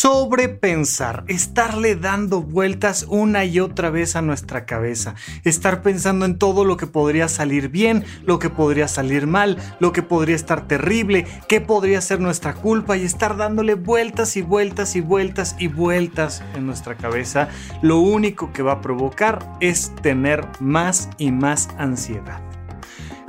Sobrepensar, estarle dando vueltas una y otra vez a nuestra cabeza, estar pensando en todo lo que podría salir bien, lo que podría salir mal, lo que podría estar terrible, qué podría ser nuestra culpa y estar dándole vueltas y vueltas y vueltas y vueltas en nuestra cabeza, lo único que va a provocar es tener más y más ansiedad.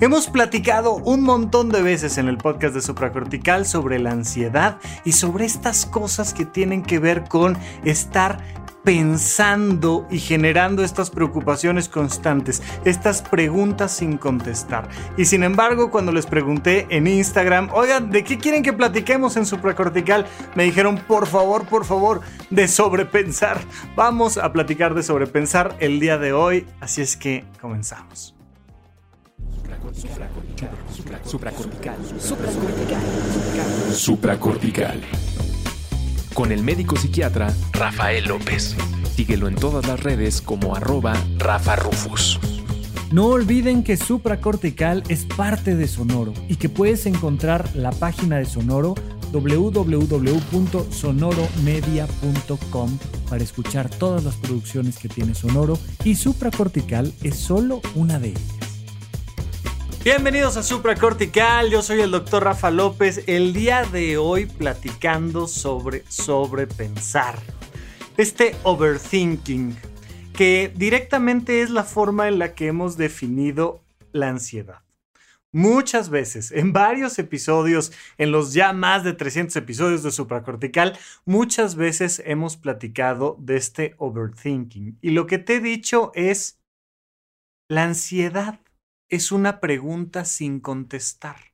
Hemos platicado un montón de veces en el podcast de Supracortical sobre la ansiedad y sobre estas cosas que tienen que ver con estar pensando y generando estas preocupaciones constantes, estas preguntas sin contestar. Y sin embargo, cuando les pregunté en Instagram, oigan, ¿de qué quieren que platiquemos en supracortical? Me dijeron, por favor, por favor, de sobrepensar. Vamos a platicar de sobrepensar el día de hoy, así es que comenzamos. Supracortical. Supracortical. Supracortical. Con el médico psiquiatra Rafael López. Síguelo en todas las redes como arroba Rafa Rufus. No olviden que Supracortical es parte de Sonoro y que puedes encontrar la página de Sonoro www.sonoromedia.com para escuchar todas las producciones que tiene Sonoro y Supracortical es solo una de ellas. Bienvenidos a Supra Cortical, yo soy el doctor Rafa López, el día de hoy platicando sobre sobrepensar, este overthinking, que directamente es la forma en la que hemos definido la ansiedad. Muchas veces, en varios episodios, en los ya más de 300 episodios de supracortical, muchas veces hemos platicado de este overthinking. Y lo que te he dicho es, la ansiedad es una pregunta sin contestar.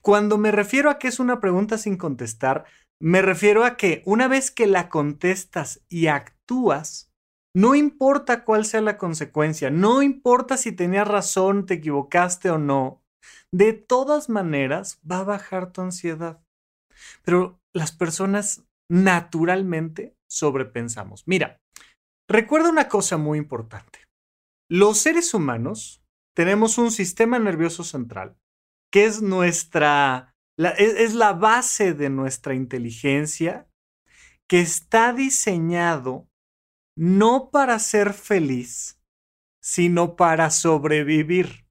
Cuando me refiero a que es una pregunta sin contestar, me refiero a que una vez que la contestas y actúas, no importa cuál sea la consecuencia, no importa si tenías razón, te equivocaste o no, de todas maneras va a bajar tu ansiedad. Pero las personas naturalmente sobrepensamos. Mira, recuerda una cosa muy importante. Los seres humanos tenemos un sistema nervioso central, que es nuestra, es, la base de nuestra inteligencia, que está diseñado no para ser feliz, sino para sobrevivir.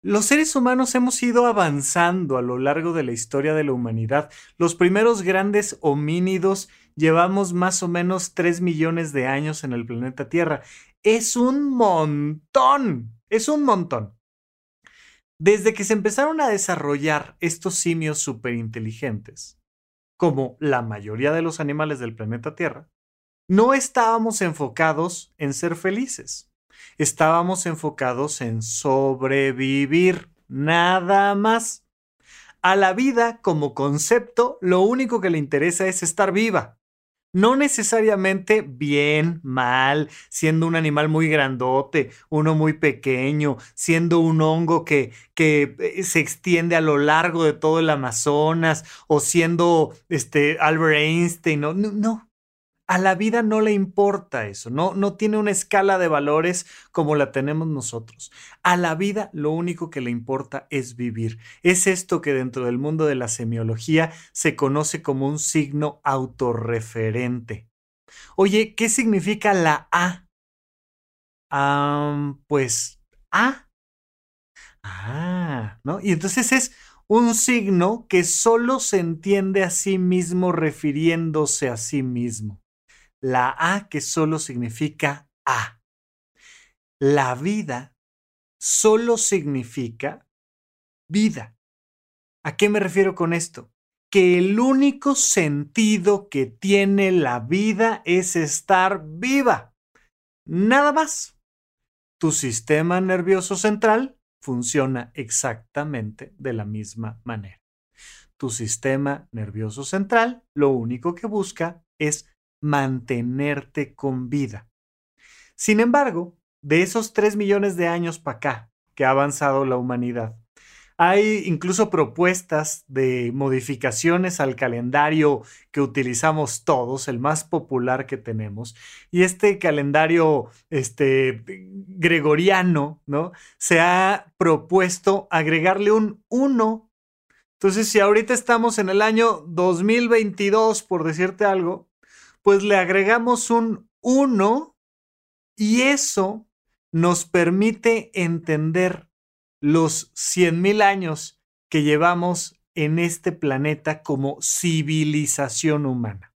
Los seres humanos hemos ido avanzando a lo largo de la historia de la humanidad. Los primeros grandes homínidos llevamos más o menos 3 millones de años en el planeta Tierra es un montón, es un montón. Desde que se empezaron a desarrollar estos simios superinteligentes, como la mayoría de los animales del planeta Tierra, no estábamos enfocados en ser felices. Estábamos enfocados en sobrevivir, nada más. A la vida como concepto, lo único que le interesa es estar viva no necesariamente bien, mal, siendo un animal muy grandote, uno muy pequeño, siendo un hongo que, que eh, se extiende a lo largo de todo el Amazonas, o siendo este Albert Einstein, no, no, a la vida no le importa eso, no, no tiene una escala de valores como la tenemos nosotros. A la vida lo único que le importa es vivir. Es esto que dentro del mundo de la semiología se conoce como un signo autorreferente. Oye, ¿qué significa la A? pues A. Ah, ¿no? Y entonces es un signo que solo se entiende a sí mismo refiriéndose a sí mismo la A que solo significa A. La vida solo significa vida. ¿A qué me refiero con esto? Que el único sentido que tiene la vida es estar viva. Nada más. Tu sistema nervioso central funciona exactamente de la misma manera. Tu sistema nervioso central lo único que busca es mantenerte con vida. Sin embargo, de esos 3 millones de años para acá que ha avanzado la humanidad, hay incluso propuestas de modificaciones al calendario que utilizamos todos, el más popular que tenemos. Y este calendario este, gregoriano, ¿no? Se ha propuesto agregarle un 1 Entonces, si ahorita estamos en el año 2022, por decirte algo, pues le agregamos un 1 y eso nos permite entender los 100.000 años que llevamos en este planeta como civilización humana.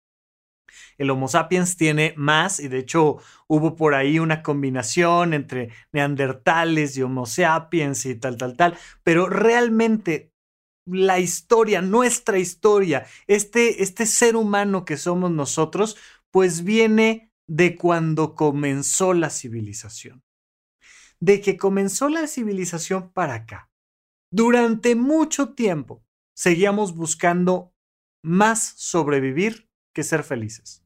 El Homo sapiens tiene más y de hecho hubo por ahí una combinación entre neandertales y Homo sapiens y tal, tal, tal, pero realmente la historia, nuestra historia, este, este ser humano que somos nosotros, pues viene de cuando comenzó la civilización. De que comenzó la civilización para acá. Durante mucho tiempo seguíamos buscando más sobrevivir que ser felices.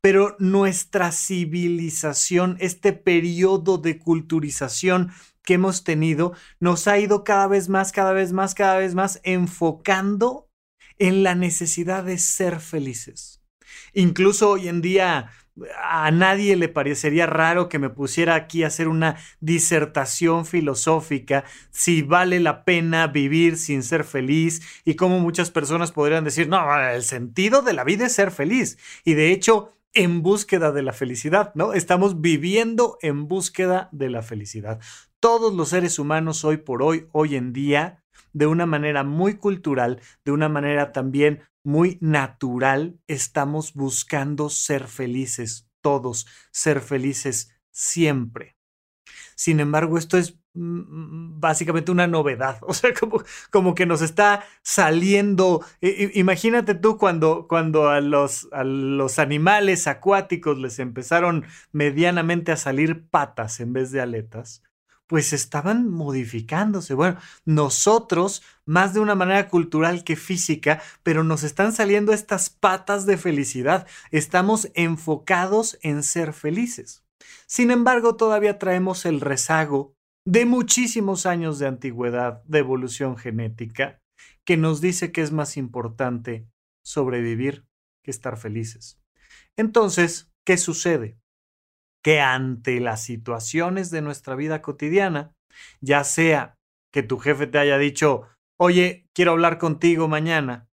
Pero nuestra civilización, este periodo de culturización que hemos tenido, nos ha ido cada vez más, cada vez más, cada vez más enfocando en la necesidad de ser felices. Incluso hoy en día a nadie le parecería raro que me pusiera aquí a hacer una disertación filosófica si vale la pena vivir sin ser feliz y como muchas personas podrían decir, no, el sentido de la vida es ser feliz. Y de hecho, en búsqueda de la felicidad, ¿no? Estamos viviendo en búsqueda de la felicidad. Todos los seres humanos hoy por hoy, hoy en día, de una manera muy cultural, de una manera también muy natural, estamos buscando ser felices, todos, ser felices siempre. Sin embargo, esto es mm, básicamente una novedad, o sea, como, como que nos está saliendo. Imagínate tú cuando, cuando a, los, a los animales acuáticos les empezaron medianamente a salir patas en vez de aletas pues estaban modificándose. Bueno, nosotros, más de una manera cultural que física, pero nos están saliendo estas patas de felicidad. Estamos enfocados en ser felices. Sin embargo, todavía traemos el rezago de muchísimos años de antigüedad, de evolución genética, que nos dice que es más importante sobrevivir que estar felices. Entonces, ¿qué sucede? Que ante las situaciones de nuestra vida cotidiana, ya sea que tu jefe te haya dicho, oye, quiero hablar contigo mañana,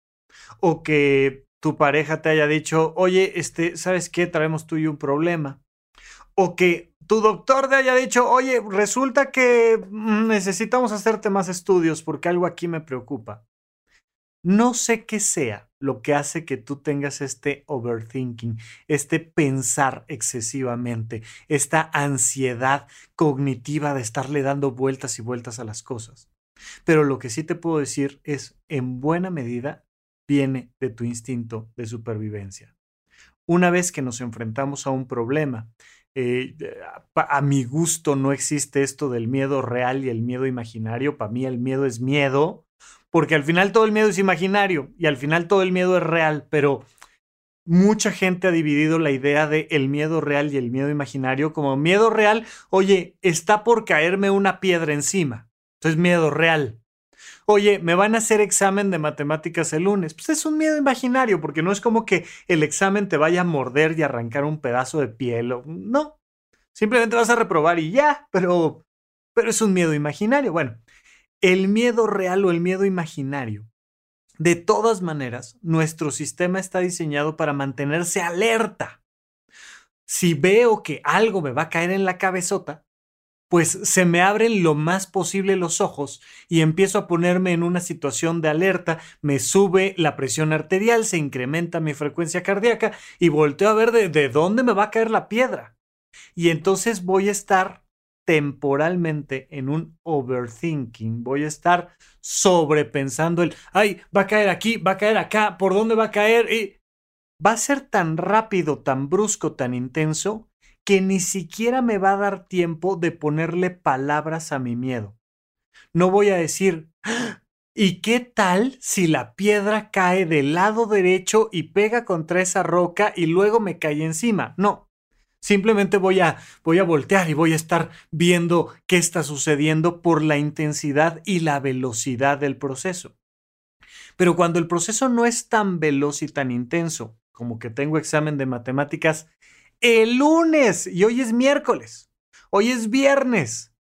o que tu pareja te haya dicho, oye, este, ¿sabes qué? Traemos tú y un problema. O que tu doctor te haya dicho, oye, resulta que mm, necesitamos hacerte más estudios porque algo aquí me preocupa. No sé qué sea lo que hace que tú tengas este overthinking, este pensar excesivamente, esta ansiedad cognitiva de estarle dando vueltas y vueltas a las cosas. Pero lo que sí te puedo decir es, en buena medida, viene de tu instinto de supervivencia. Una vez que nos enfrentamos a un problema, eh, a mi gusto no existe esto del miedo real y el miedo imaginario. Para mí el miedo es miedo porque al final todo el miedo es imaginario y al final todo el miedo es real, pero mucha gente ha dividido la idea de el miedo real y el miedo imaginario como miedo real, oye, está por caerme una piedra encima. Entonces miedo real. Oye, me van a hacer examen de matemáticas el lunes. Pues es un miedo imaginario, porque no es como que el examen te vaya a morder y arrancar un pedazo de piel. no, simplemente vas a reprobar y ya, pero, pero es un miedo imaginario. Bueno, el miedo real o el miedo imaginario. De todas maneras, nuestro sistema está diseñado para mantenerse alerta. Si veo que algo me va a caer en la cabezota, pues se me abren lo más posible los ojos y empiezo a ponerme en una situación de alerta, me sube la presión arterial, se incrementa mi frecuencia cardíaca y volteo a ver de, de dónde me va a caer la piedra. Y entonces voy a estar temporalmente en un overthinking. Voy a estar sobrepensando el, ay, va a caer aquí, va a caer acá, ¿por dónde va a caer? Y va a ser tan rápido, tan brusco, tan intenso, que ni siquiera me va a dar tiempo de ponerle palabras a mi miedo. No voy a decir, ¿y qué tal si la piedra cae del lado derecho y pega contra esa roca y luego me cae encima? No, Simplemente voy a, voy a voltear y voy a estar viendo qué está sucediendo por la intensidad y la velocidad del proceso. Pero cuando el proceso no es tan veloz y tan intenso, como que tengo examen de matemáticas el lunes y hoy es miércoles, hoy es viernes,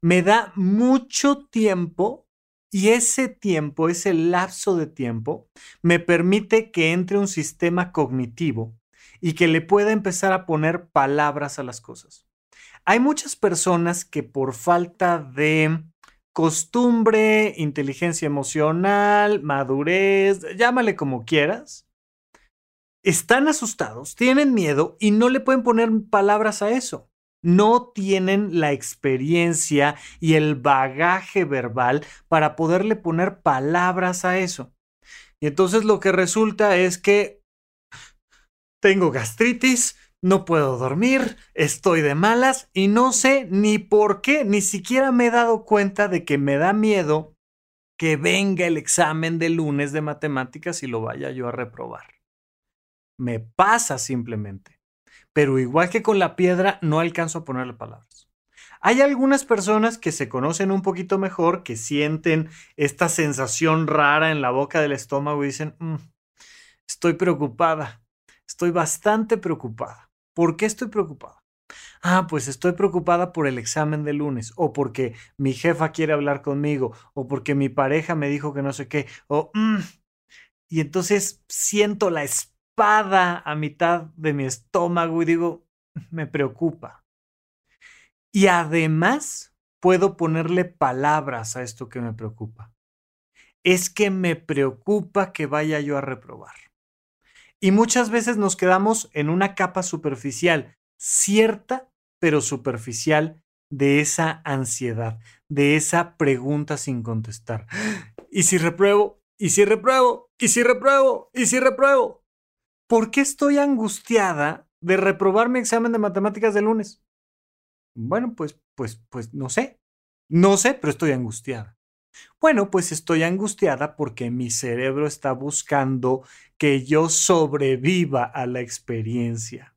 me da mucho tiempo Y ese tiempo, ese lapso de tiempo, me permite que entre un sistema cognitivo y que le pueda empezar a poner palabras a las cosas. Hay muchas personas que por falta de costumbre, inteligencia emocional, madurez, llámale como quieras, están asustados, tienen miedo y no le pueden poner palabras a eso no tienen la experiencia y el bagaje verbal para poderle poner palabras a eso. Y entonces lo que resulta es que tengo gastritis, no puedo dormir, estoy de malas y no sé ni por qué, ni siquiera me he dado cuenta de que me da miedo que venga el examen de lunes de matemáticas y lo vaya yo a reprobar. Me pasa simplemente pero igual que con la piedra, no alcanzo a ponerle palabras. Hay algunas personas que se conocen un poquito mejor, que sienten esta sensación rara en la boca del estómago y dicen, mm, estoy preocupada, estoy bastante preocupada. ¿Por qué estoy preocupada? Ah, pues estoy preocupada por el examen de lunes, o porque mi jefa quiere hablar conmigo, o porque mi pareja me dijo que no sé qué, o... Mm". y entonces siento la espada a mitad de mi estómago y digo, me preocupa. Y además puedo ponerle palabras a esto que me preocupa. Es que me preocupa que vaya yo a reprobar. Y muchas veces nos quedamos en una capa superficial, cierta, pero superficial, de esa ansiedad, de esa pregunta sin contestar. ¿Y si repruebo? ¿Y si repruebo? ¿Y si repruebo? ¿Y si repruebo? ¿por qué estoy angustiada de reprobar mi examen de matemáticas de lunes? Bueno, pues, pues, pues no sé. No sé, pero estoy angustiada. Bueno, pues estoy angustiada porque mi cerebro está buscando que yo sobreviva a la experiencia.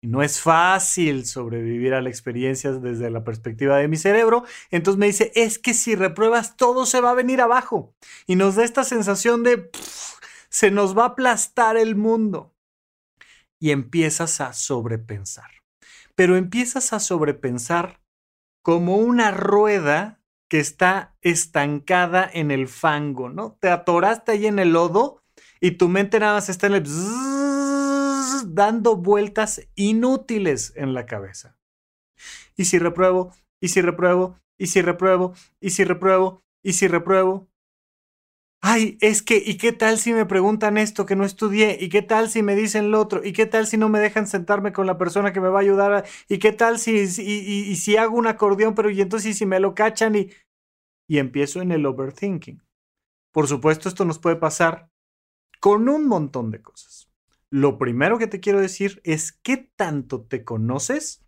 Y no es fácil sobrevivir a la experiencia desde la perspectiva de mi cerebro. Entonces me dice, es que si repruebas todo se va a venir abajo. Y nos da esta sensación de se nos va a aplastar el mundo. Y empiezas a sobrepensar. Pero empiezas a sobrepensar como una rueda que está estancada en el fango, ¿no? Te atoraste ahí en el lodo y tu mente nada más está en el dando vueltas inútiles en la cabeza. Y si repruebo, y si repruebo, y si repruebo, y si repruebo, y si repruebo, ay, es que, ¿y qué tal si me preguntan esto que no estudié? ¿Y qué tal si me dicen lo otro? ¿Y qué tal si no me dejan sentarme con la persona que me va a ayudar? ¿Y qué tal si, y, si hago un acordeón, pero y entonces si me lo cachan y, y empiezo en el overthinking? Por supuesto, esto nos puede pasar con un montón de cosas. Lo primero que te quiero decir es qué tanto te conoces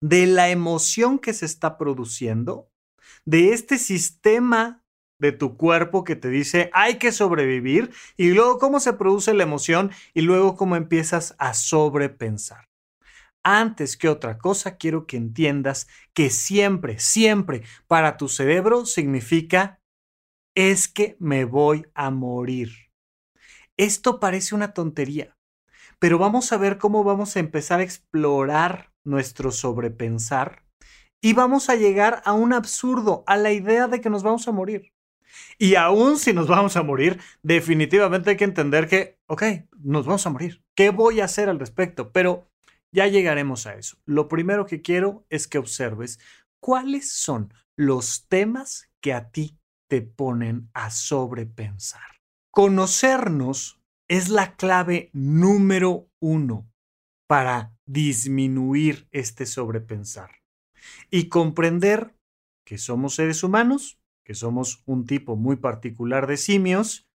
de la emoción que se está produciendo, de este sistema de tu cuerpo que te dice hay que sobrevivir y luego cómo se produce la emoción y luego cómo empiezas a sobrepensar. Antes que otra cosa, quiero que entiendas que siempre, siempre para tu cerebro significa es que me voy a morir. Esto parece una tontería, pero vamos a ver cómo vamos a empezar a explorar nuestro sobrepensar y vamos a llegar a un absurdo, a la idea de que nos vamos a morir. Y aún si nos vamos a morir, definitivamente hay que entender que, ok, nos vamos a morir. ¿Qué voy a hacer al respecto? Pero ya llegaremos a eso. Lo primero que quiero es que observes cuáles son los temas que a ti te ponen a sobrepensar. Conocernos es la clave número uno para disminuir este sobrepensar y comprender que somos seres humanos que somos un tipo muy particular de simios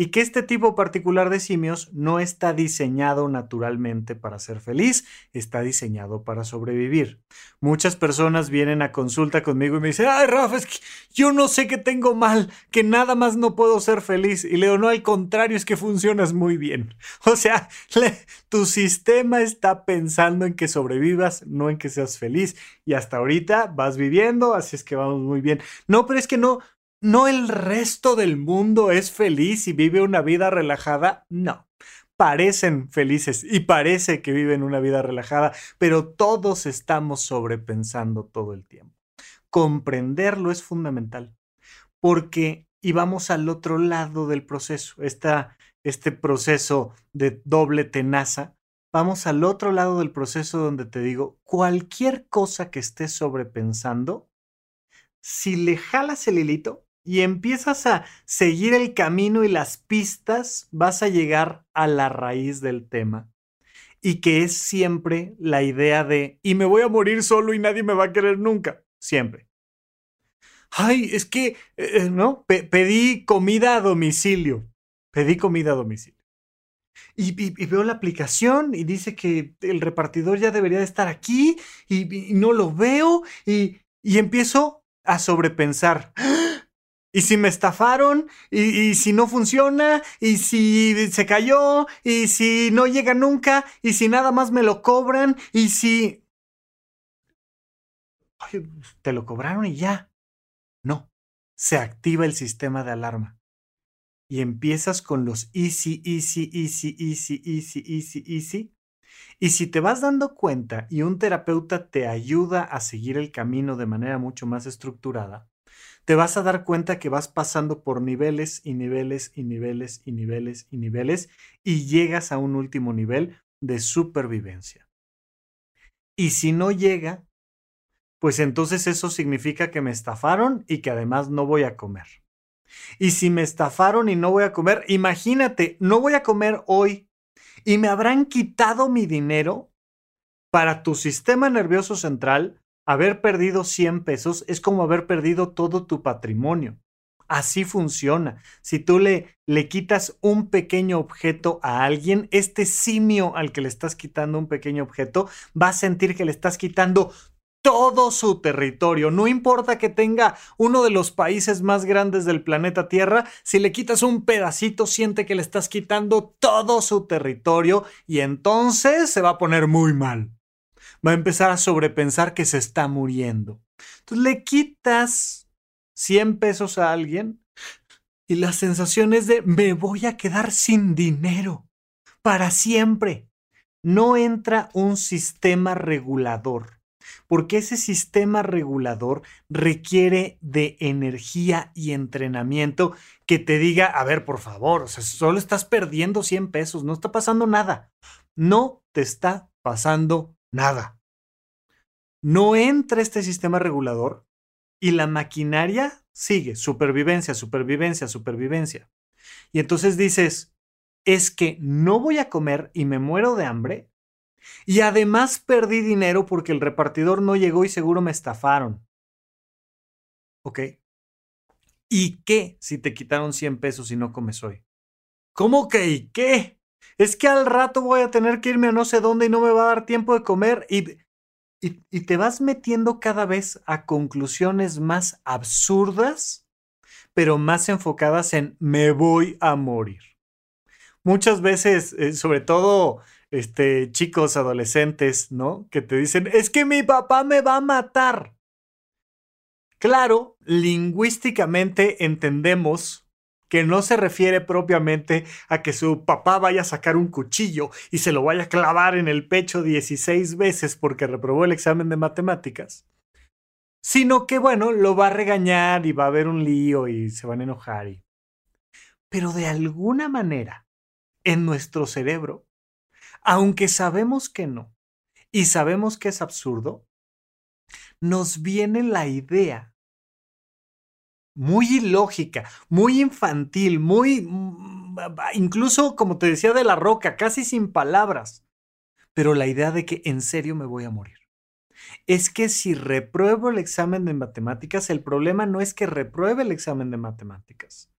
y que este tipo particular de simios no está diseñado naturalmente para ser feliz, está diseñado para sobrevivir. Muchas personas vienen a consulta conmigo y me dicen, ay Rafa, es que yo no sé qué tengo mal, que nada más no puedo ser feliz. Y leo, no, al contrario, es que funcionas muy bien. O sea, tu sistema está pensando en que sobrevivas, no en que seas feliz. Y hasta ahorita vas viviendo, así es que vamos muy bien. No, pero es que no, ¿No el resto del mundo es feliz y vive una vida relajada? No. Parecen felices y parece que viven una vida relajada, pero todos estamos sobrepensando todo el tiempo. Comprenderlo es fundamental. porque íbamos al otro lado del proceso, esta, este proceso de doble tenaza. Vamos al otro lado del proceso donde te digo, cualquier cosa que estés sobrepensando, si le jalas el hilito y empiezas a seguir el camino y las pistas, vas a llegar a la raíz del tema. Y que es siempre la idea de, y me voy a morir solo y nadie me va a querer nunca, siempre ay, es que, eh, eh, ¿no? pedí comida a domicilio. Pedí comida a domicilio. Y, veo la aplicación y dice que el repartidor ya debería de estar aquí y, no lo veo y, empiezo a sobrepensar. ¿Y si me estafaron? ¿Y, si no funciona? ¿Y si se cayó? ¿Y si no llega nunca? ¿Y si nada más me lo cobran? ¿Y si... te lo cobraron y ya. No, se activa el sistema de alarma. Y empiezas con los easy, easy, easy, easy, easy, easy, easy. Y si te vas dando cuenta y un terapeuta te ayuda a seguir el camino de manera mucho más estructurada, te vas a dar cuenta que vas pasando por niveles y niveles y niveles y niveles y niveles y llegas a un último nivel de supervivencia. Y si no llega, pues entonces eso significa que me estafaron y que además no voy a comer. Y si me estafaron y no voy a comer, imagínate, no voy a comer hoy y me habrán quitado mi dinero para tu sistema nervioso central. Haber perdido 100 pesos es como haber perdido todo tu patrimonio. Así funciona. Si tú le, le quitas un pequeño objeto a alguien, este simio al que le estás quitando un pequeño objeto va a sentir que le estás quitando todo su territorio. No importa que tenga uno de los países más grandes del planeta Tierra, si le quitas un pedacito, siente que le estás quitando todo su territorio y entonces se va a poner muy mal. Va a empezar a sobrepensar que se está muriendo. Entonces le quitas 100 pesos a alguien y la sensación es de me voy a quedar sin dinero para siempre. No entra un sistema regulador porque ese sistema regulador requiere de energía y entrenamiento que te diga, a ver, por favor, solo estás perdiendo 100 pesos, no está pasando nada. No te está pasando nada. No entra este sistema regulador y la maquinaria sigue, supervivencia, supervivencia, supervivencia. Y entonces dices, es que no voy a comer y me muero de hambre y además perdí dinero porque el repartidor no llegó y seguro me estafaron. ¿Ok? ¿Y qué si te quitaron 100 pesos y no comes hoy? ¿Cómo que y qué? Es que al rato voy a tener que irme a no sé dónde y no me va a dar tiempo de comer y, y, te vas metiendo cada vez a conclusiones más absurdas, pero más enfocadas en me voy a morir. Muchas veces, eh, sobre todo este, chicos, adolescentes, ¿no? Que te dicen, es que mi papá me va a matar. Claro, lingüísticamente entendemos que no se refiere propiamente a que su papá vaya a sacar un cuchillo y se lo vaya a clavar en el pecho 16 veces porque reprobó el examen de matemáticas, sino que, bueno, lo va a regañar y va a haber un lío y se van a enojar. Y... Pero de alguna manera, en nuestro cerebro, aunque sabemos que no y sabemos que es absurdo, nos viene la idea muy ilógica, muy infantil, muy, incluso como te decía de la roca, casi sin palabras, pero la idea de que en serio me voy a morir. Es que si repruebo el examen de matemáticas, el problema no es que repruebe el examen de matemáticas.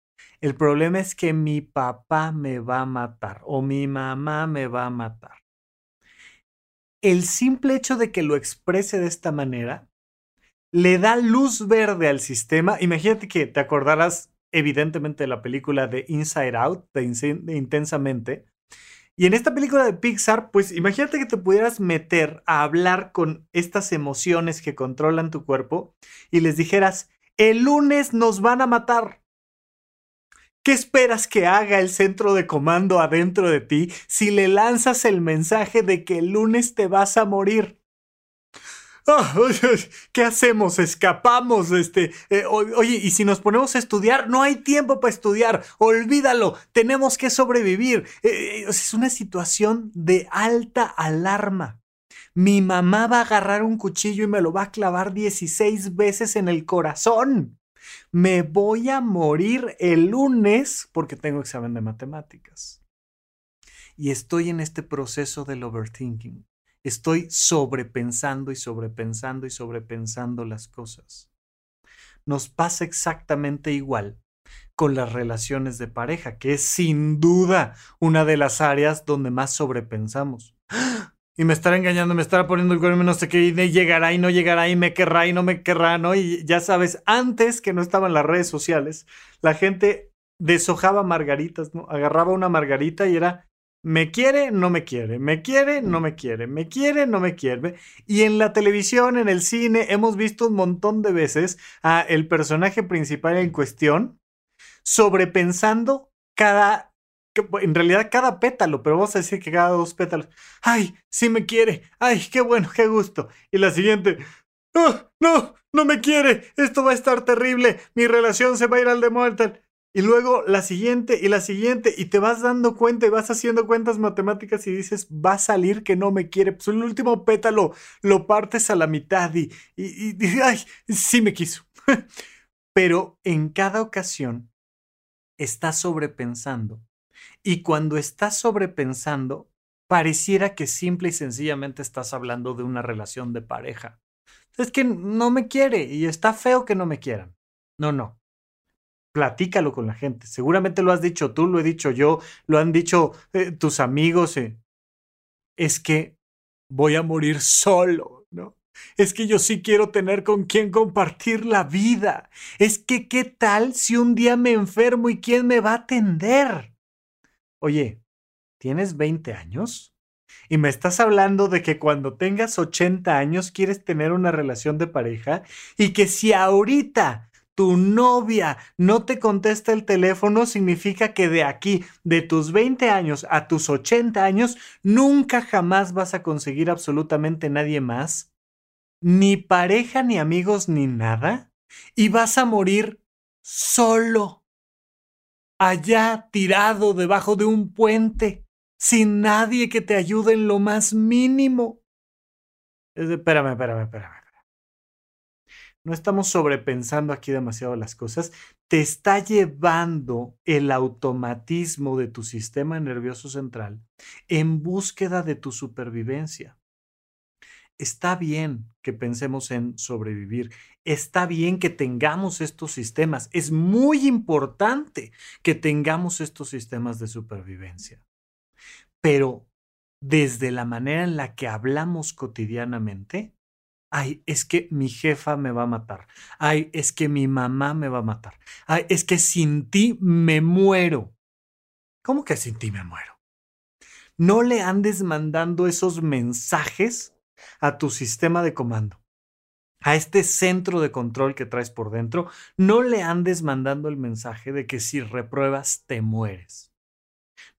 El problema es que mi papá me va a matar o mi mamá me va a matar. El simple hecho de que lo exprese de esta manera le da luz verde al sistema. Imagínate que te acordarás evidentemente de la película de Inside Out, de, Intensamente. Y en esta película de Pixar, pues imagínate que te pudieras meter a hablar con estas emociones que controlan tu cuerpo y les dijeras, el lunes nos van a matar. ¿Qué esperas que haga el centro de comando adentro de ti si le lanzas el mensaje de que el lunes te vas a morir? Ah, ¿Qué hacemos? Escapamos. Este, eh, oye, y si nos ponemos a estudiar, no hay tiempo para estudiar. Olvídalo. Tenemos que sobrevivir. Eh, eh, es una situación de alta alarma. Mi mamá va a agarrar un cuchillo y me lo va a clavar 16 veces en el corazón. Me voy a morir el lunes porque tengo examen de matemáticas. Y estoy en este proceso del overthinking. Estoy sobrepensando y sobrepensando y sobrepensando las cosas. Nos pasa exactamente igual con las relaciones de pareja, que es sin duda una de las áreas donde más sobrepensamos. Y me estará engañando, me estará poniendo el cuerno, no sé qué, y llegará y no llegará y me querrá y no me querrá, ¿no? Y ya sabes, antes que no estaban las redes sociales, la gente deshojaba margaritas, ¿no? Agarraba una margarita y era me quiere, no me quiere, me quiere, no me quiere, me quiere, no me quiere. Y en la televisión, en el cine, hemos visto un montón de veces a el personaje principal en cuestión sobrepensando cada, en realidad cada pétalo, pero vamos a decir que cada dos pétalos. Ay, sí me quiere, ay, qué bueno, qué gusto. Y la siguiente, oh, no, no me quiere, esto va a estar terrible, mi relación se va a ir al demonio y luego la siguiente y la siguiente y te vas dando cuenta y vas haciendo cuentas matemáticas y dices, va a salir que no me quiere. Pues el último pétalo lo partes a la mitad y, y, y ay, sí me quiso. Pero en cada ocasión estás sobrepensando. Y cuando estás sobrepensando, pareciera que simple y sencillamente estás hablando de una relación de pareja. Es que no me quiere y está feo que no me quieran. No, no platícalo con la gente. Seguramente lo has dicho tú, lo he dicho yo, lo han dicho eh, tus amigos. Eh. Es que voy a morir solo, ¿no? Es que yo sí quiero tener con quien compartir la vida. Es que, ¿qué tal si un día me enfermo y quién me va a atender? Oye, ¿tienes 20 años? Y me estás hablando de que cuando tengas 80 años quieres tener una relación de pareja y que si ahorita tu novia no te contesta el teléfono, significa que de aquí, de tus 20 años a tus 80 años, nunca jamás vas a conseguir absolutamente nadie más, ni pareja, ni amigos, ni nada, y vas a morir solo, allá tirado debajo de un puente, sin nadie que te ayude en lo más mínimo. Espérame, espérame, espérame no estamos sobrepensando aquí demasiado las cosas, te está llevando el automatismo de tu sistema nervioso central en búsqueda de tu supervivencia. Está bien que pensemos en sobrevivir, está bien que tengamos estos sistemas, es muy importante que tengamos estos sistemas de supervivencia, pero desde la manera en la que hablamos cotidianamente, Ay, es que mi jefa me va a matar. Ay, es que mi mamá me va a matar. Ay, es que sin ti me muero. ¿Cómo que sin ti me muero? No le andes mandando esos mensajes a tu sistema de comando, a este centro de control que traes por dentro. No le andes mandando el mensaje de que si repruebas te mueres.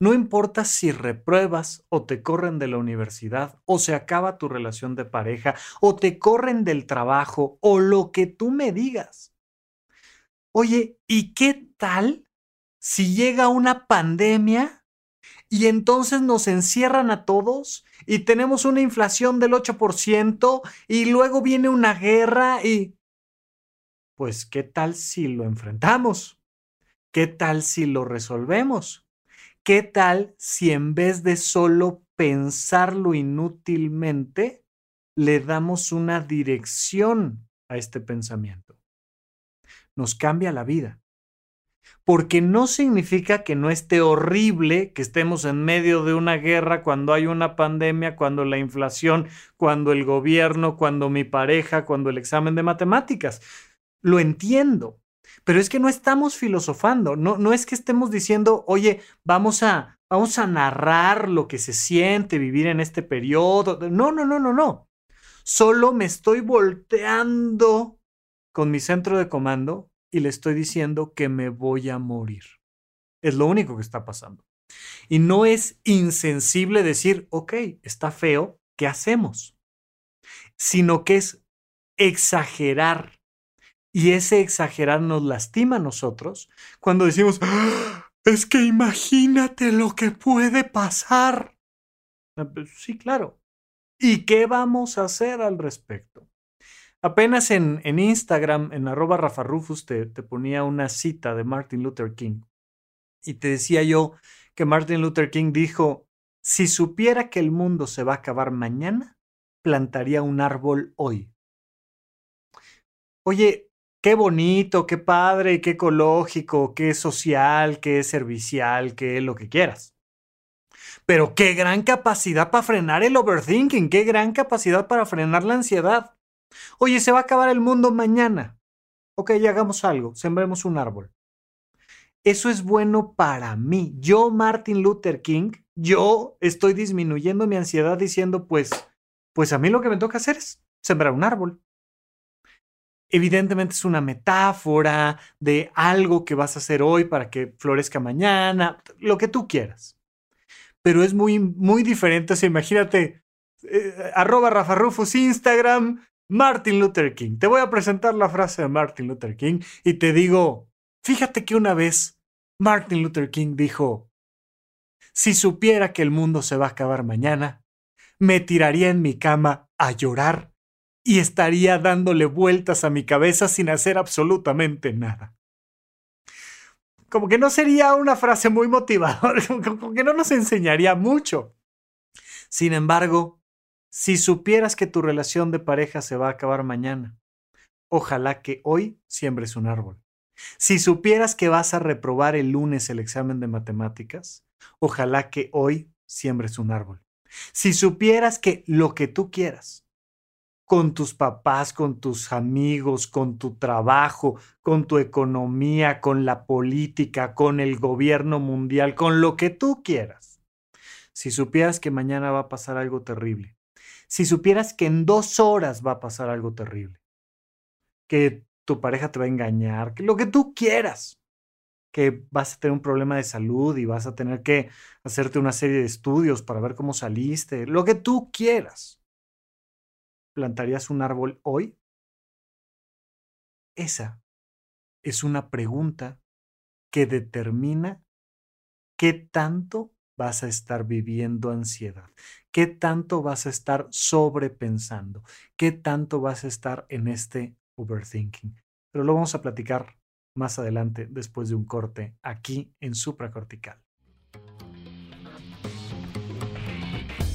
No importa si repruebas o te corren de la universidad o se acaba tu relación de pareja o te corren del trabajo o lo que tú me digas. Oye, ¿y qué tal si llega una pandemia y entonces nos encierran a todos y tenemos una inflación del 8% y luego viene una guerra y... Pues, ¿qué tal si lo enfrentamos? ¿Qué tal si lo resolvemos? ¿Qué tal si en vez de solo pensarlo inútilmente, le damos una dirección a este pensamiento? Nos cambia la vida. Porque no significa que no esté horrible que estemos en medio de una guerra, cuando hay una pandemia, cuando la inflación, cuando el gobierno, cuando mi pareja, cuando el examen de matemáticas. Lo entiendo. Pero es que no estamos filosofando, no, no es que estemos diciendo, oye, vamos a, vamos a narrar lo que se siente vivir en este periodo. No, no, no, no, no. Solo me estoy volteando con mi centro de comando y le estoy diciendo que me voy a morir. Es lo único que está pasando. Y no es insensible decir, ok, está feo, ¿qué hacemos? sino que es exagerar. Y ese exagerar nos lastima a nosotros cuando decimos, ¡Ah! es que imagínate lo que puede pasar. Ah, pues sí, claro. ¿Y qué vamos a hacer al respecto? Apenas en, en Instagram, en arroba Rafa Rufus, te, te ponía una cita de Martin Luther King. Y te decía yo que Martin Luther King dijo, si supiera que el mundo se va a acabar mañana, plantaría un árbol hoy. Oye, qué bonito, qué padre, qué ecológico, qué social, qué servicial, qué lo que quieras. Pero qué gran capacidad para frenar el overthinking, qué gran capacidad para frenar la ansiedad. Oye, se va a acabar el mundo mañana. Ok, ya hagamos algo, sembremos un árbol. Eso es bueno para mí. Yo, Martin Luther King, yo estoy disminuyendo mi ansiedad diciendo, pues, pues a mí lo que me toca hacer es sembrar un árbol. Evidentemente es una metáfora de algo que vas a hacer hoy para que florezca mañana, lo que tú quieras. Pero es muy, muy diferente. O sea, imagínate, eh, arroba Rafa Rufus Instagram, Martin Luther King. Te voy a presentar la frase de Martin Luther King y te digo, fíjate que una vez Martin Luther King dijo, si supiera que el mundo se va a acabar mañana, me tiraría en mi cama a llorar y estaría dándole vueltas a mi cabeza sin hacer absolutamente nada. Como que no sería una frase muy motivadora, como que no nos enseñaría mucho. Sin embargo, si supieras que tu relación de pareja se va a acabar mañana, ojalá que hoy siembres un árbol. Si supieras que vas a reprobar el lunes el examen de matemáticas, ojalá que hoy siembres un árbol. Si supieras que lo que tú quieras, con tus papás, con tus amigos, con tu trabajo, con tu economía, con la política, con el gobierno mundial, con lo que tú quieras. Si supieras que mañana va a pasar algo terrible, si supieras que en dos horas va a pasar algo terrible, que tu pareja te va a engañar, que lo que tú quieras, que vas a tener un problema de salud y vas a tener que hacerte una serie de estudios para ver cómo saliste, lo que tú quieras ¿Plantarías un árbol hoy? Esa es una pregunta que determina qué tanto vas a estar viviendo ansiedad, qué tanto vas a estar sobrepensando, qué tanto vas a estar en este overthinking. Pero lo vamos a platicar más adelante después de un corte aquí en supracortical.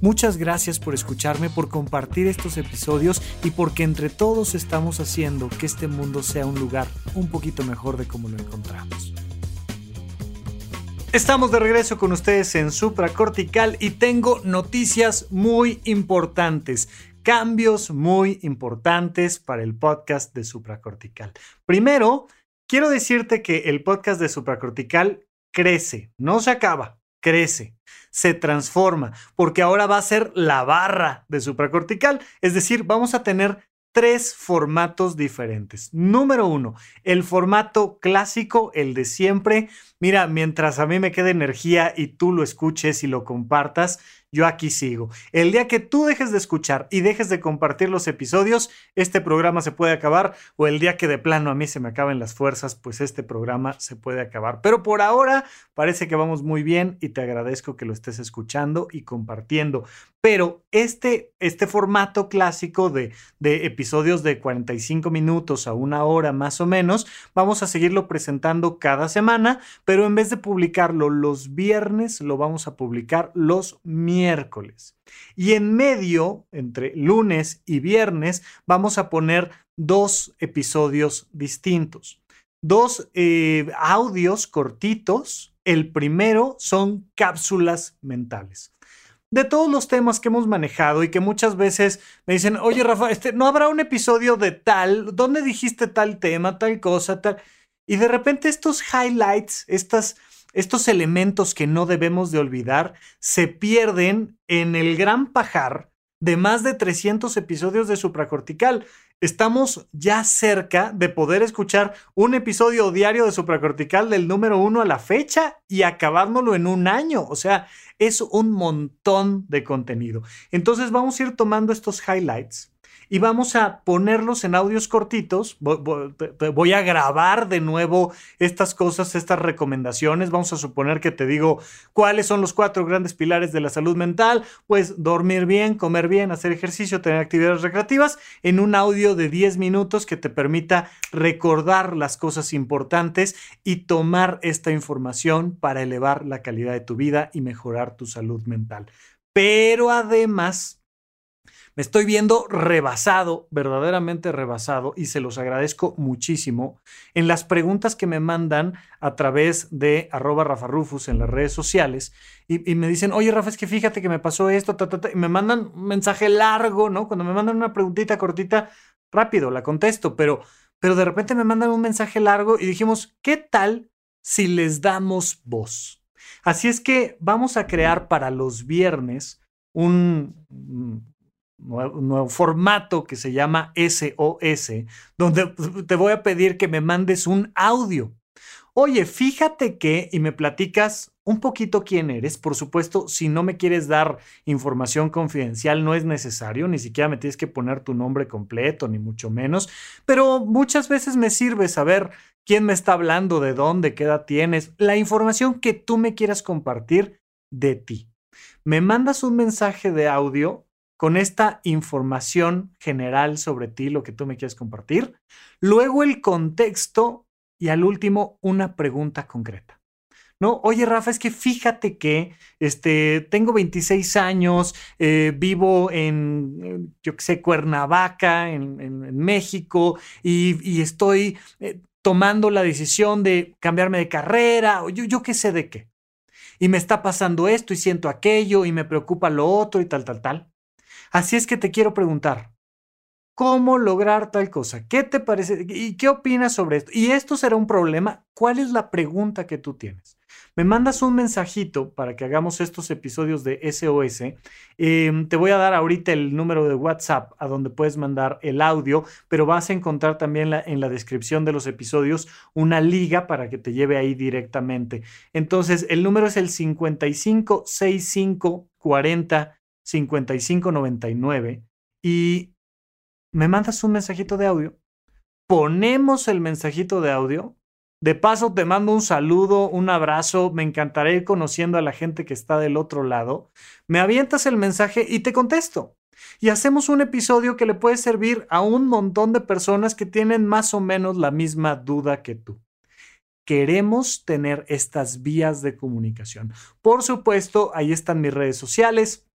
Muchas gracias por escucharme, por compartir estos episodios y porque entre todos estamos haciendo que este mundo sea un lugar un poquito mejor de como lo encontramos. Estamos de regreso con ustedes en Supracortical y tengo noticias muy importantes, cambios muy importantes para el podcast de Supracortical. Primero, quiero decirte que el podcast de Supracortical crece, no se acaba, crece se transforma, porque ahora va a ser la barra de supracortical, es decir, vamos a tener tres formatos diferentes. Número uno, el formato clásico, el de siempre. Mira, mientras a mí me quede energía y tú lo escuches y lo compartas, yo aquí sigo. El día que tú dejes de escuchar y dejes de compartir los episodios, este programa se puede acabar o el día que de plano a mí se me acaben las fuerzas, pues este programa se puede acabar. Pero por ahora parece que vamos muy bien y te agradezco que lo estés escuchando y compartiendo. Pero este, este formato clásico de, de episodios de 45 minutos a una hora más o menos, vamos a seguirlo presentando cada semana, pero en vez de publicarlo los viernes, lo vamos a publicar los miércoles. Y en medio, entre lunes y viernes, vamos a poner dos episodios distintos. Dos eh, audios cortitos. El primero son cápsulas mentales de todos los temas que hemos manejado y que muchas veces me dicen, oye Rafa, este, ¿no habrá un episodio de tal? ¿Dónde dijiste tal tema, tal cosa, tal? Y de repente estos highlights, estas, estos elementos que no debemos de olvidar, se pierden en el gran pajar de más de 300 episodios de supracortical. Estamos ya cerca de poder escuchar un episodio diario de supracortical del número uno a la fecha y acabárnoslo en un año. O sea, es un montón de contenido. Entonces vamos a ir tomando estos highlights y vamos a ponerlos en audios cortitos. Voy, a grabar de nuevo estas cosas, estas recomendaciones. Vamos a suponer que te digo cuáles son los cuatro grandes pilares de la salud mental. Pues dormir bien, comer bien, hacer ejercicio, tener actividades recreativas en un audio de 10 minutos que te permita recordar las cosas importantes y tomar esta información para elevar la calidad de tu vida y mejorar tu salud mental. Pero además me estoy viendo rebasado, verdaderamente rebasado, y se los agradezco muchísimo en las preguntas que me mandan a través de arroba Rafa Rufus en las redes sociales y, me dicen, oye Rafa, es que fíjate que me pasó esto, y me mandan un mensaje largo, ¿no? Cuando me mandan una preguntita cortita, rápido, la contesto, pero, pero de repente me mandan un mensaje largo y dijimos, ¿qué tal si les damos voz? Así es que vamos a crear para los viernes un, un nuevo formato que se llama SOS, donde te voy a pedir que me mandes un audio. Oye, fíjate que, y me platicas un poquito quién eres. Por supuesto, si no me quieres dar información confidencial, no es necesario, ni siquiera me tienes que poner tu nombre completo, ni mucho menos, pero muchas veces me sirve saber quién me está hablando, de dónde, qué edad tienes, la información que tú me quieras compartir de ti. Me mandas un mensaje de audio con esta información general sobre ti, lo que tú me quieres compartir. Luego el contexto y al último una pregunta concreta. No, oye Rafa, es que fíjate que este, tengo 26 años, eh, vivo en, yo qué sé, Cuernavaca, en, México, y, estoy eh, tomando la decisión de cambiarme de carrera, o yo, yo qué sé de qué. Y me está pasando esto y siento aquello y me preocupa lo otro y tal, tal, tal. Así es que te quiero preguntar, ¿cómo lograr tal cosa? ¿Qué te parece? ¿Y qué opinas sobre esto? ¿Y esto será un problema? ¿Cuál es la pregunta que tú tienes? Me mandas un mensajito para que hagamos estos episodios de SOS. Em, te voy a dar ahorita el número de WhatsApp a donde puedes mandar el audio, pero vas a encontrar también en la descripción de los episodios una liga para que te lleve ahí directamente. Entonces, el número es el 5565 40 5599 y me mandas un mensajito de audio. Ponemos el mensajito de audio. De paso, te mando un saludo, un abrazo. Me encantaré ir conociendo a la gente que está del otro lado. Me avientas el mensaje y te contesto. Y hacemos un episodio que le puede servir a un montón de personas que tienen más o menos la misma duda que tú. Queremos tener estas vías de comunicación. Por supuesto, ahí están mis redes sociales.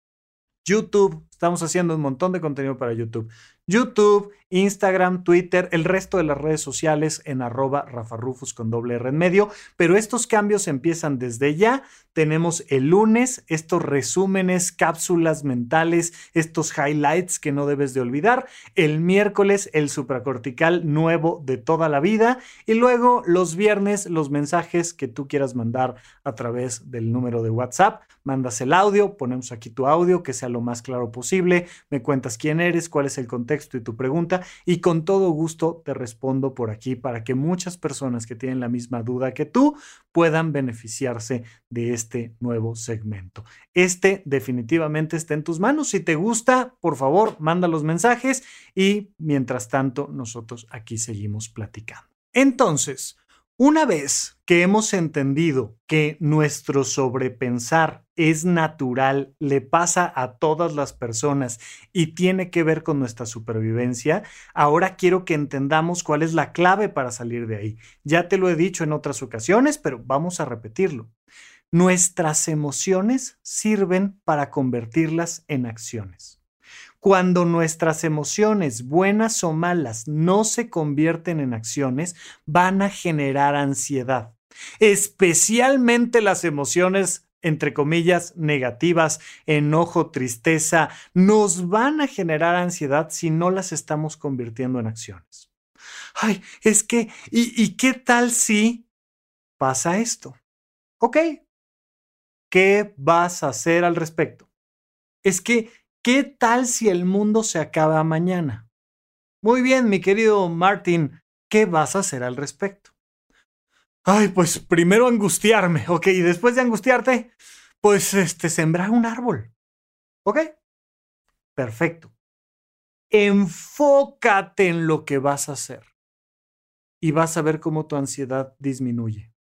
YouTube, estamos haciendo un montón de contenido para YouTube. YouTube, Instagram, Twitter, el resto de las redes sociales en arroba rafarufus con doble R en medio. Pero estos cambios empiezan desde ya. Tenemos el lunes estos resúmenes, cápsulas mentales, estos highlights que no debes de olvidar. El miércoles el supracortical nuevo de toda la vida. Y luego los viernes los mensajes que tú quieras mandar a través del número de WhatsApp. Mandas el audio, ponemos aquí tu audio, que sea lo más claro posible. Me cuentas quién eres, cuál es el contexto y tu pregunta y con todo gusto te respondo por aquí para que muchas personas que tienen la misma duda que tú puedan beneficiarse de este nuevo segmento. Este definitivamente está en tus manos. Si te gusta, por favor, manda los mensajes y mientras tanto nosotros aquí seguimos platicando. Entonces, una vez que hemos entendido que nuestro sobrepensar es natural, le pasa a todas las personas y tiene que ver con nuestra supervivencia, ahora quiero que entendamos cuál es la clave para salir de ahí. Ya te lo he dicho en otras ocasiones, pero vamos a repetirlo. Nuestras emociones sirven para convertirlas en acciones. Cuando nuestras emociones, buenas o malas, no se convierten en acciones, van a generar ansiedad. Especialmente las emociones entre comillas, negativas, enojo, tristeza, nos van a generar ansiedad si no las estamos convirtiendo en acciones. Ay, es que, ¿y, y qué tal si pasa esto? Ok, ¿qué vas a hacer al respecto? Es que ¿Qué tal si el mundo se acaba mañana? Muy bien, mi querido Martin, ¿qué vas a hacer al respecto? Ay, pues primero angustiarme, ¿ok? Y después de angustiarte, pues este, sembrar un árbol. ¿Ok? Perfecto. Enfócate en lo que vas a hacer y vas a ver cómo tu ansiedad disminuye.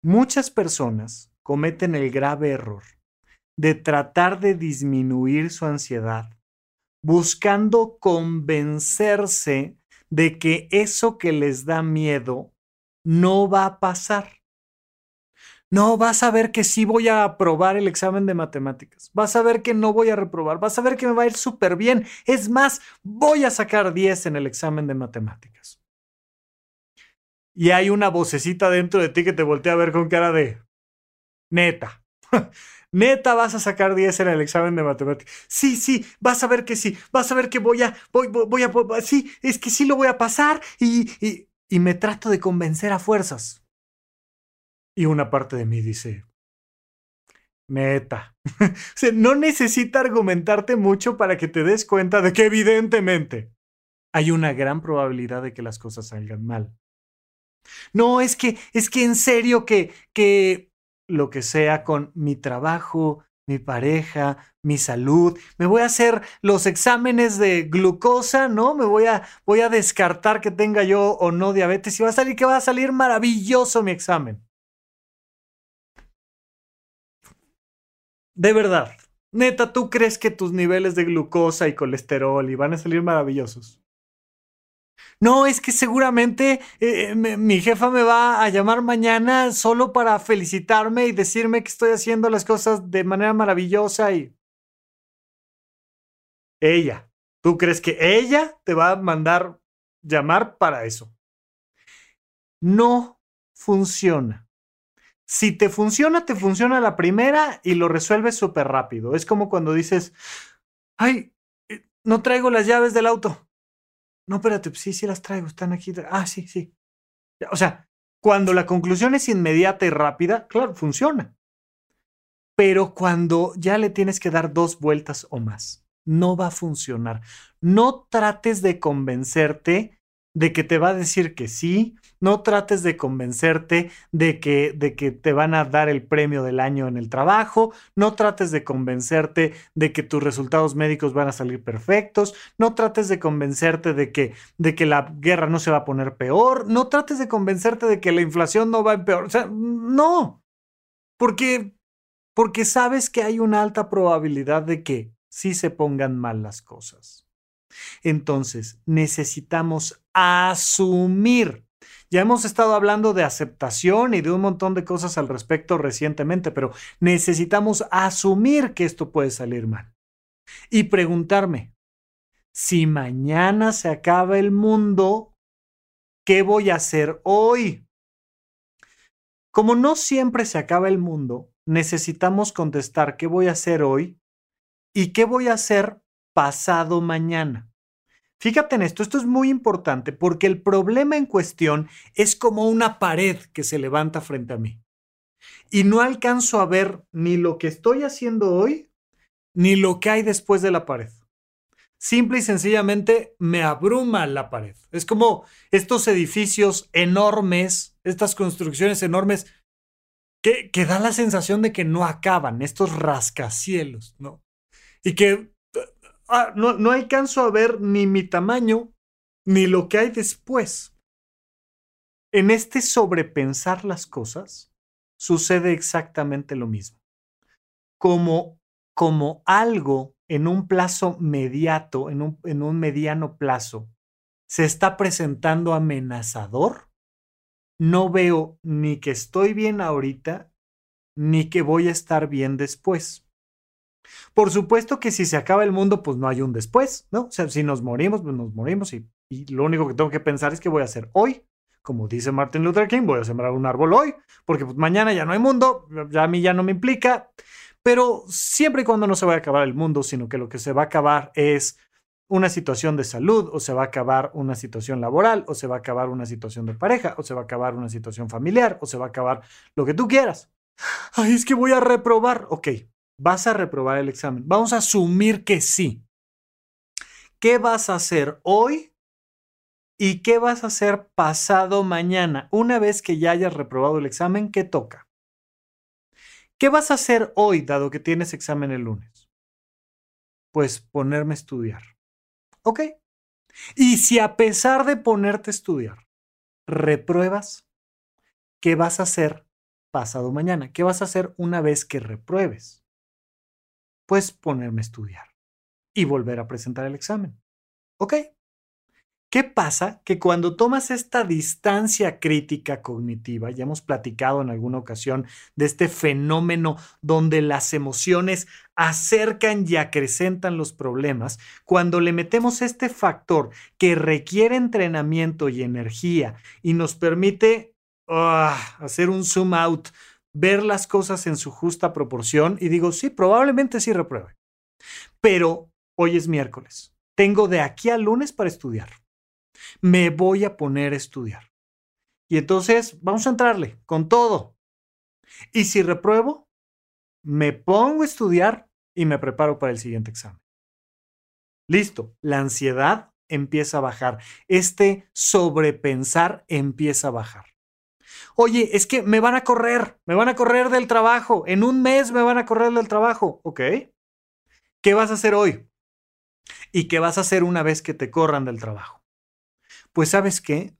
Muchas personas cometen el grave error de tratar de disminuir su ansiedad, buscando convencerse de que eso que les da miedo no va a pasar. No, vas a ver que sí voy a aprobar el examen de matemáticas. Vas a ver que no voy a reprobar. Vas a ver que me va a ir súper bien. Es más, voy a sacar 10 en el examen de matemáticas. Y hay una vocecita dentro de ti que te voltea a ver con cara de neta. Neta, vas a sacar 10 en el examen de matemáticas. Sí, sí, vas a ver que sí. Vas a ver que voy a, voy, voy a, sí, es que sí lo voy a pasar y, y, y me trato de convencer a fuerzas. Y una parte de mí dice, neta. o sea, no necesita argumentarte mucho para que te des cuenta de que evidentemente hay una gran probabilidad de que las cosas salgan mal. No, es que, es que en serio que, que lo que sea con mi trabajo, mi pareja, mi salud. Me voy a hacer los exámenes de glucosa, ¿no? Me voy a, voy a descartar que tenga yo o no diabetes y va a salir que va a salir maravilloso mi examen. De verdad, neta, ¿tú crees que tus niveles de glucosa y colesterol van a salir maravillosos? No, es que seguramente eh, mi jefa me va a llamar mañana solo para felicitarme y decirme que estoy haciendo las cosas de manera maravillosa y... Ella, ¿tú crees que ella te va a mandar llamar para eso? No funciona. Si te funciona, te funciona la primera y lo resuelves súper rápido. Es como cuando dices, ay, eh, no traigo las llaves del auto. No, espérate, sí, sí las traigo, están aquí. Ah, sí, sí. O sea, cuando la conclusión es inmediata y rápida, claro, funciona. Pero cuando ya le tienes que dar dos vueltas o más, no va a funcionar. No trates de convencerte de que te va a decir que sí, no trates de convencerte de que, de que te van a dar el premio del año en el trabajo, no trates de convencerte de que tus resultados médicos van a salir perfectos, no trates de convencerte de que, de que la guerra no se va a poner peor, no trates de convencerte de que la inflación no va a empeorar, o sea, no, porque, porque sabes que hay una alta probabilidad de que sí se pongan mal las cosas. Entonces, necesitamos asumir. Ya hemos estado hablando de aceptación y de un montón de cosas al respecto recientemente, pero necesitamos asumir que esto puede salir mal. Y preguntarme, si mañana se acaba el mundo, ¿qué voy a hacer hoy? Como no siempre se acaba el mundo, necesitamos contestar qué voy a hacer hoy y qué voy a hacer pasado mañana. Fíjate en esto, esto es muy importante porque el problema en cuestión es como una pared que se levanta frente a mí. Y no alcanzo a ver ni lo que estoy haciendo hoy, ni lo que hay después de la pared. simple y sencillamente me abruma la pared. Es como estos edificios enormes, estas construcciones enormes, que, que dan la sensación de que no acaban, estos rascacielos, ¿no? Y que ah, no, no alcanzo a ver ni mi tamaño, ni lo que hay después. En este sobrepensar las cosas, sucede exactamente lo mismo. Como, como algo en un plazo mediato, en un, en un mediano plazo, se está presentando amenazador, no veo ni que estoy bien ahorita, ni que voy a estar bien después. Por supuesto que si se acaba el mundo, pues no hay un después, ¿no? O sea, si nos morimos, pues nos morimos y, lo único que tengo que pensar es que voy a hacer hoy. Como dice Martin Luther King, voy a sembrar un árbol hoy, porque pues, mañana ya no hay mundo, ya a mí ya no me implica. Pero siempre y cuando no se va a acabar el mundo, sino que lo que se va a acabar es una situación de salud, o se va a acabar una situación laboral, o se va a acabar una situación de pareja, o se va a acabar una situación familiar, o se va a acabar lo que tú quieras. Ay, es que voy a reprobar. Ok, vas a reprobar el examen. Vamos a asumir que sí. ¿Qué vas a hacer hoy y qué vas a hacer pasado mañana? Una vez que ya hayas reprobado el examen, ¿qué toca? ¿Qué vas a hacer hoy, dado que tienes examen el lunes? Pues ponerme a estudiar. ¿Ok? Y si a pesar de ponerte a estudiar, repruebas, ¿qué vas a hacer pasado mañana? ¿Qué vas a hacer una vez que repruebes? Pues ponerme a estudiar y volver a presentar el examen. ¿Ok? ¿Qué pasa? Que cuando tomas esta distancia crítica cognitiva, ya hemos platicado en alguna ocasión de este fenómeno donde las emociones acercan y acrecentan los problemas, cuando le metemos este factor que requiere entrenamiento y energía y nos permite ah, hacer un zoom out, ver las cosas en su justa proporción, y digo, sí, probablemente sí repruebe. Pero hoy es miércoles. Tengo de aquí al lunes para estudiar me voy a poner a estudiar. Y entonces vamos a entrarle con todo. Y si repruebo, me pongo a estudiar y me preparo para el siguiente examen. Listo, la ansiedad empieza a bajar. Este sobrepensar empieza a bajar. Oye, es que me van a correr, me van a correr del trabajo. En un mes me van a correr del trabajo. Ok. ¿Qué vas a hacer hoy? ¿Y qué vas a hacer una vez que te corran del trabajo? pues sabes qué,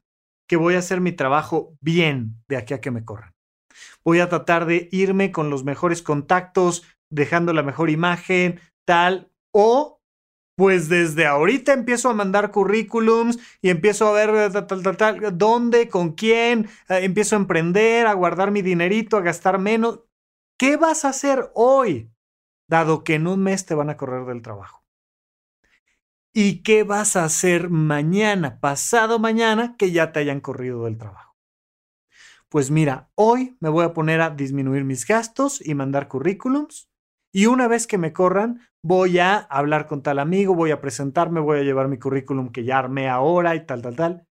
que voy a hacer mi trabajo bien de aquí a que me corran. Voy a tratar de irme con los mejores contactos, dejando la mejor imagen, tal, o pues desde ahorita empiezo a mandar currículums y empiezo a ver tal, tal, tal, dónde, con quién, eh, empiezo a emprender, a guardar mi dinerito, a gastar menos. ¿Qué vas a hacer hoy, dado que en un mes te van a correr del trabajo? ¿Y qué vas a hacer mañana, pasado mañana, que ya te hayan corrido del trabajo? Pues mira, hoy me voy a poner a disminuir mis gastos y mandar currículums. Y una vez que me corran, voy a hablar con tal amigo, voy a presentarme, voy a llevar mi currículum que ya armé ahora y tal, tal, tal.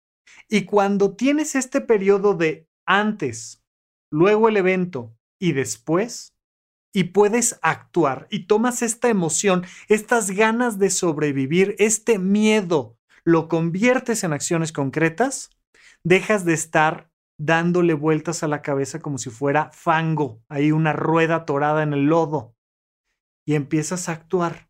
Y cuando tienes este periodo de antes, luego el evento y después, y puedes actuar y tomas esta emoción, estas ganas de sobrevivir, este miedo, lo conviertes en acciones concretas, dejas de estar dándole vueltas a la cabeza como si fuera fango, hay una rueda atorada en el lodo, y empiezas a actuar.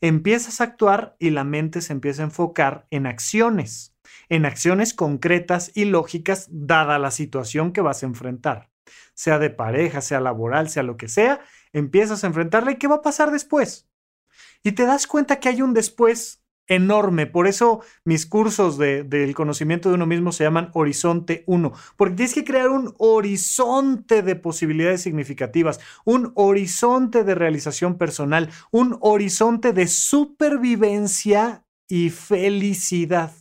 Empiezas a actuar y la mente se empieza a enfocar en acciones, en acciones concretas y lógicas dada la situación que vas a enfrentar, sea de pareja, sea laboral, sea lo que sea, empiezas a enfrentarla y qué va a pasar después. Y te das cuenta que hay un después enorme. Por eso mis cursos del conocimiento de uno mismo se llaman Horizonte 1, porque tienes que crear un horizonte de posibilidades significativas, un horizonte de realización personal, un horizonte de supervivencia y felicidad.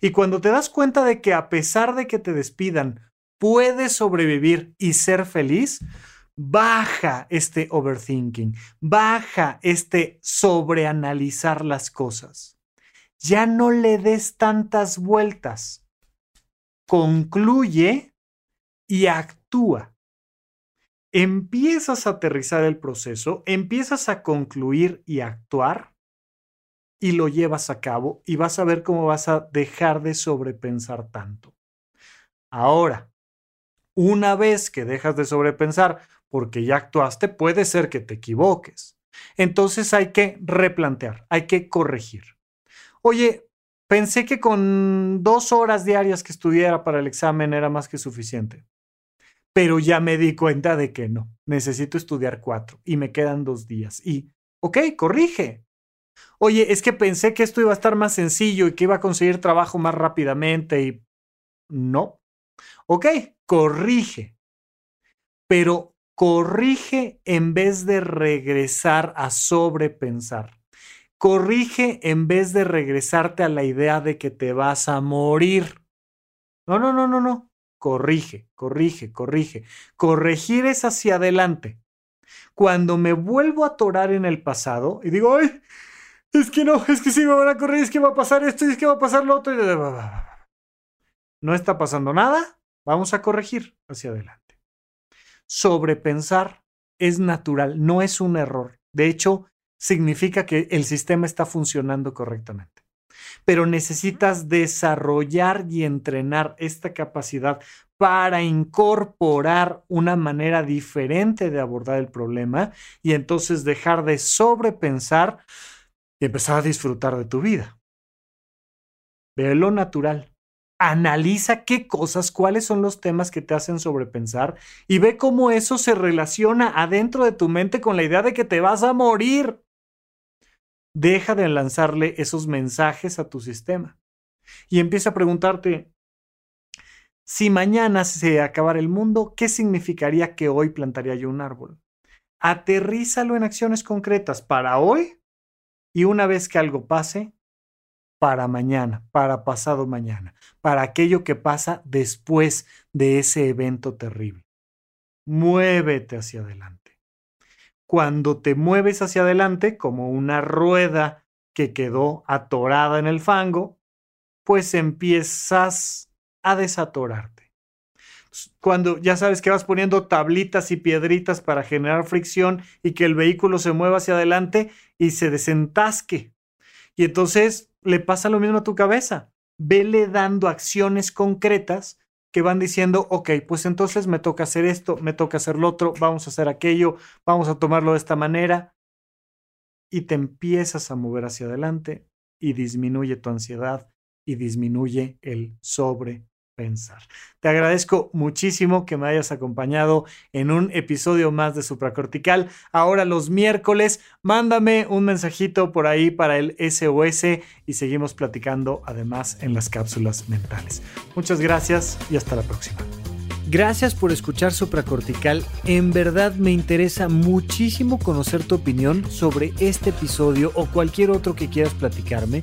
Y cuando te das cuenta de que a pesar de que te despidan, puedes sobrevivir y ser feliz, baja este overthinking, baja este sobreanalizar las cosas. Ya no le des tantas vueltas. Concluye y actúa. Empiezas a aterrizar el proceso, empiezas a concluir y actuar y lo llevas a cabo y vas a ver cómo vas a dejar de sobrepensar tanto. Ahora, una vez que dejas de sobrepensar porque ya actuaste, puede ser que te equivoques. Entonces hay que replantear, hay que corregir. Oye, pensé que con dos horas diarias que estudiara para el examen era más que suficiente. Pero ya me di cuenta de que no. Necesito estudiar cuatro y me quedan dos días. Y, ok, corrige. Oye, es que pensé que esto iba a estar más sencillo y que iba a conseguir trabajo más rápidamente y no. Ok, corrige. Pero corrige en vez de regresar a sobrepensar. Corrige en vez de regresarte a la idea de que te vas a morir. No, no, no, no, no. Corrige, corrige, corrige. Corregir es hacia adelante. Cuando me vuelvo a atorar en el pasado y digo, ay, es que no, es que sí me van a correr, es que va a pasar esto es que va a pasar lo otro. No está pasando nada, vamos a corregir hacia adelante. Sobrepensar es natural, no es un error. De hecho, significa que el sistema está funcionando correctamente. Pero necesitas desarrollar y entrenar esta capacidad para incorporar una manera diferente de abordar el problema y entonces dejar de sobrepensar y empezar a disfrutar de tu vida. Ve lo natural. Analiza qué cosas, cuáles son los temas que te hacen sobrepensar y ve cómo eso se relaciona adentro de tu mente con la idea de que te vas a morir. Deja de lanzarle esos mensajes a tu sistema y empieza a preguntarte, si mañana se acabara el mundo, ¿qué significaría que hoy plantaría yo un árbol? Aterrízalo en acciones concretas para hoy y una vez que algo pase, para mañana, para pasado mañana, para aquello que pasa después de ese evento terrible. Muévete hacia adelante. Cuando te mueves hacia adelante, como una rueda que quedó atorada en el fango, pues empiezas a desatorarte. Cuando ya sabes que vas poniendo tablitas y piedritas para generar fricción y que el vehículo se mueva hacia adelante y se desentasque. Y entonces le pasa lo mismo a tu cabeza. Vele dando acciones concretas que van diciendo, ok, pues entonces me toca hacer esto, me toca hacer lo otro, vamos a hacer aquello, vamos a tomarlo de esta manera. Y te empiezas a mover hacia adelante y disminuye tu ansiedad y disminuye el sobre pensar. Te agradezco muchísimo que me hayas acompañado en un episodio más de Supracortical. Ahora los miércoles, mándame un mensajito por ahí para el SOS y seguimos platicando además en las cápsulas mentales. Muchas gracias y hasta la próxima. Gracias por escuchar Supracortical. En verdad me interesa muchísimo conocer tu opinión sobre este episodio o cualquier otro que quieras platicarme